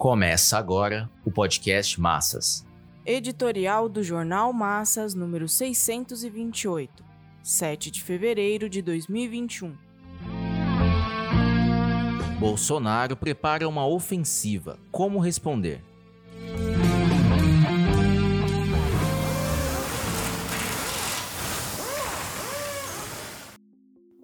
Começa agora o podcast Massas. Editorial do Jornal Massas, número 628, 7 de fevereiro de 2021. Bolsonaro prepara uma ofensiva. Como responder?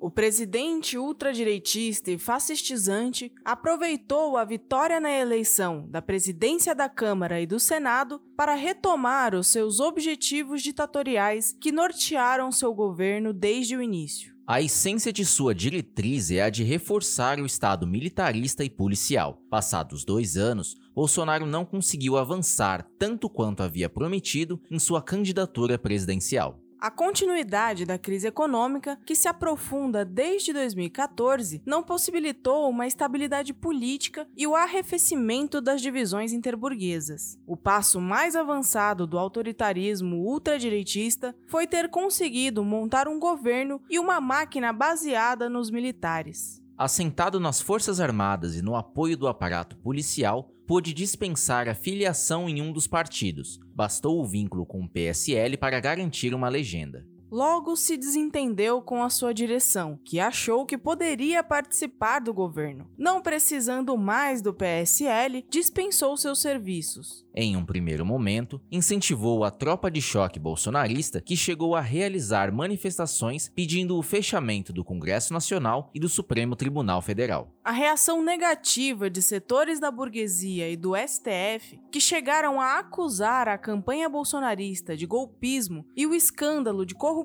O presidente ultradireitista e fascistizante aproveitou a vitória na eleição da presidência da Câmara e do Senado para retomar os seus objetivos ditatoriais que nortearam seu governo desde o início. A essência de sua diretriz é a de reforçar o Estado militarista e policial. Passados dois anos, Bolsonaro não conseguiu avançar tanto quanto havia prometido em sua candidatura presidencial. A continuidade da crise econômica, que se aprofunda desde 2014, não possibilitou uma estabilidade política e o arrefecimento das divisões interburguesas. O passo mais avançado do autoritarismo ultradireitista foi ter conseguido montar um governo e uma máquina baseada nos militares. Assentado nas Forças Armadas e no apoio do aparato policial, pôde dispensar a filiação em um dos partidos. Bastou o vínculo com o PSL para garantir uma legenda. Logo se desentendeu com a sua direção, que achou que poderia participar do governo. Não precisando mais do PSL, dispensou seus serviços. Em um primeiro momento, incentivou a tropa de choque bolsonarista que chegou a realizar manifestações pedindo o fechamento do Congresso Nacional e do Supremo Tribunal Federal. A reação negativa de setores da burguesia e do STF, que chegaram a acusar a campanha bolsonarista de golpismo e o escândalo de corrupção,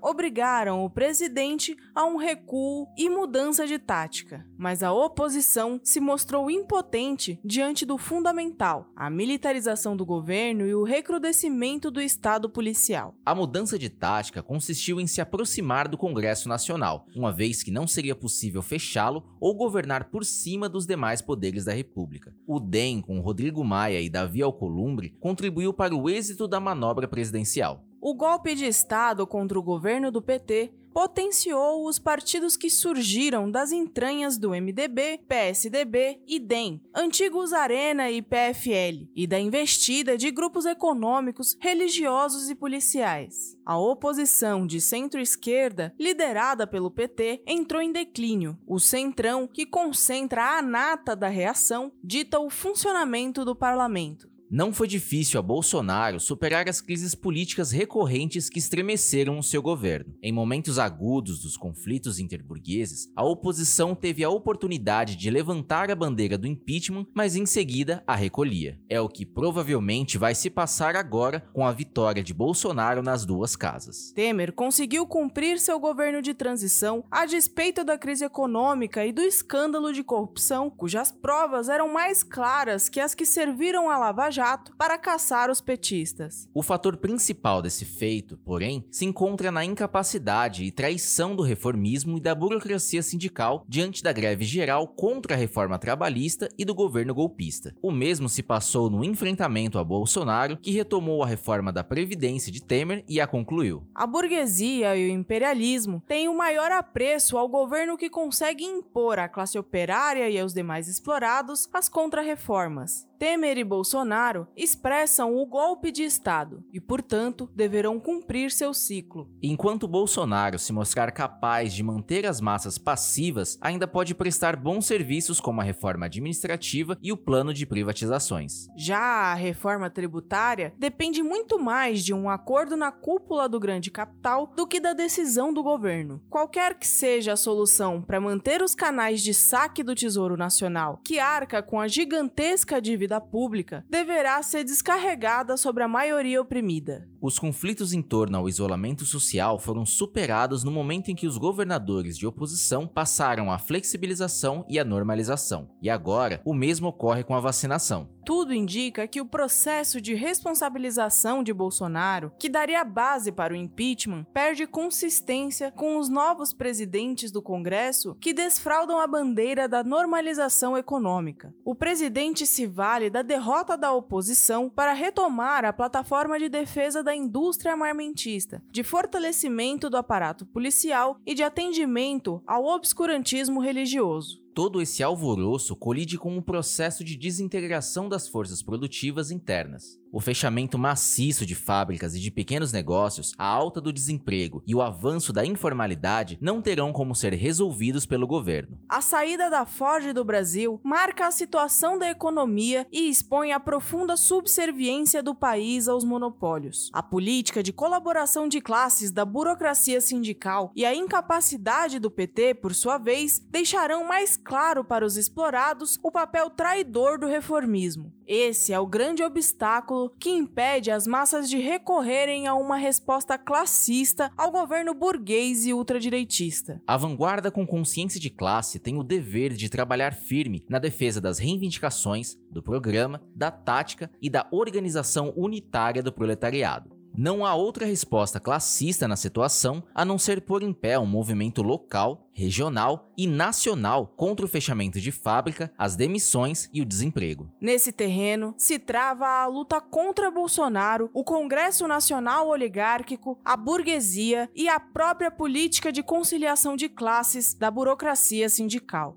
obrigaram o presidente a um recuo e mudança de tática. Mas a oposição se mostrou impotente diante do fundamental, a militarização do governo e o recrudescimento do Estado policial. A mudança de tática consistiu em se aproximar do Congresso Nacional, uma vez que não seria possível fechá-lo ou governar por cima dos demais poderes da República. O DEM, com Rodrigo Maia e Davi Alcolumbre, contribuiu para o êxito da manobra presidencial. O golpe de Estado contra o governo do PT potenciou os partidos que surgiram das entranhas do MDB, PSDB e DEM, antigos Arena e PFL, e da investida de grupos econômicos, religiosos e policiais. A oposição de centro-esquerda, liderada pelo PT, entrou em declínio. O Centrão, que concentra a nata da reação, dita o funcionamento do parlamento. Não foi difícil a Bolsonaro superar as crises políticas recorrentes que estremeceram o seu governo. Em momentos agudos dos conflitos interburgueses, a oposição teve a oportunidade de levantar a bandeira do impeachment, mas em seguida a recolhia. É o que provavelmente vai se passar agora com a vitória de Bolsonaro nas duas casas. Temer conseguiu cumprir seu governo de transição a despeito da crise econômica e do escândalo de corrupção, cujas provas eram mais claras que as que serviram a Lava Jato para caçar os petistas. O fator principal desse feito, porém, se encontra na incapacidade e traição do reformismo e da burocracia sindical diante da greve geral contra a reforma trabalhista e do governo golpista. O mesmo se passou no enfrentamento a Bolsonaro, que retomou a reforma da Previdência de Temer e a concluiu. A burguesia e o imperialismo têm o maior apreço ao governo que consegue impor à classe operária e aos demais explorados as contrarreformas. Temer e Bolsonaro expressam o golpe de Estado e, portanto, deverão cumprir seu ciclo. Enquanto Bolsonaro se mostrar capaz de manter as massas passivas, ainda pode prestar bons serviços como a reforma administrativa e o plano de privatizações. Já a reforma tributária depende muito mais de um acordo na cúpula do grande capital do que da decisão do governo. Qualquer que seja a solução para manter os canais de saque do Tesouro Nacional, que arca com a gigantesca dívida dívida pública deverá ser descarregada sobre a maioria oprimida. Os conflitos em torno ao isolamento social foram superados no momento em que os governadores de oposição passaram à flexibilização e à normalização. E agora, o mesmo ocorre com a vacinação. Tudo indica que o processo de responsabilização de Bolsonaro, que daria base para o impeachment, perde consistência com os novos presidentes do Congresso que desfraudam a bandeira da normalização econômica. O presidente se vale da derrota da oposição para retomar a plataforma de defesa da indústria armamentista, de fortalecimento do aparato policial e de atendimento ao obscurantismo religioso. Todo esse alvoroço colide com um processo de desintegração das forças produtivas internas. O fechamento maciço de fábricas e de pequenos negócios, a alta do desemprego e o avanço da informalidade não terão como ser resolvidos pelo governo. A saída da Ford do Brasil marca a situação da economia e expõe a profunda subserviência do país aos monopólios. A política de colaboração de classes da burocracia sindical e a incapacidade do PT, por sua vez, deixarão mais claro para os explorados o papel traidor do reformismo. Esse é o grande obstáculo que impede as massas de recorrerem a uma resposta classista ao governo burguês e ultradireitista. A vanguarda com consciência de classe tem o dever de trabalhar firme na defesa das reivindicações, do programa, da tática e da organização unitária do proletariado. Não há outra resposta classista na situação a não ser pôr em pé um movimento local, regional e nacional contra o fechamento de fábrica, as demissões e o desemprego. Nesse terreno se trava a luta contra Bolsonaro, o Congresso Nacional Oligárquico, a burguesia e a própria política de conciliação de classes da burocracia sindical.